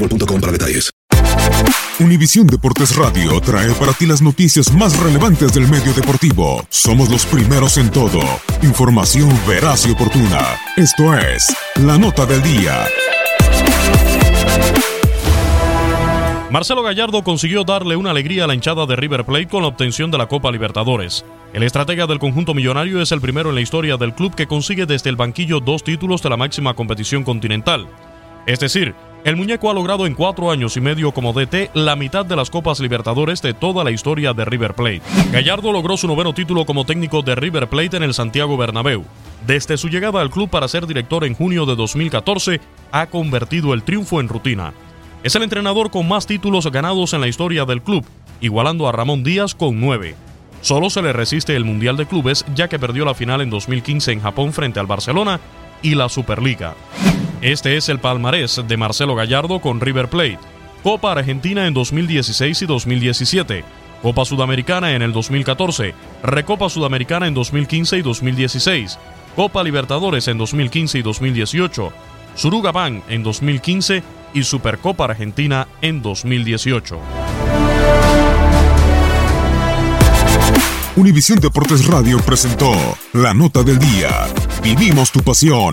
boostmobile.com para detalles. Deportes Radio trae para ti las noticias más relevantes del medio deportivo. Somos los primeros en todo. Información veraz y oportuna. Esto es La Nota del Día. Marcelo Gallardo consiguió darle una alegría a la hinchada de River Plate con la obtención de la Copa Libertadores. El estratega del conjunto millonario es el primero en la historia del club que consigue desde el banquillo dos títulos de la máxima competición continental. Es decir, el muñeco ha logrado en cuatro años y medio como DT la mitad de las Copas Libertadores de toda la historia de River Plate. Gallardo logró su noveno título como técnico de River Plate en el Santiago Bernabéu. Desde su llegada al club para ser director en junio de 2014, ha convertido el triunfo en rutina. Es el entrenador con más títulos ganados en la historia del club, igualando a Ramón Díaz con nueve. Solo se le resiste el Mundial de Clubes ya que perdió la final en 2015 en Japón frente al Barcelona y la Superliga. Este es el palmarés de Marcelo Gallardo con River Plate. Copa Argentina en 2016 y 2017. Copa Sudamericana en el 2014. Recopa Sudamericana en 2015 y 2016. Copa Libertadores en 2015 y 2018. Surugaban en 2015 y Supercopa Argentina en 2018. Univisión Deportes Radio presentó La Nota del Día. Vivimos tu pasión.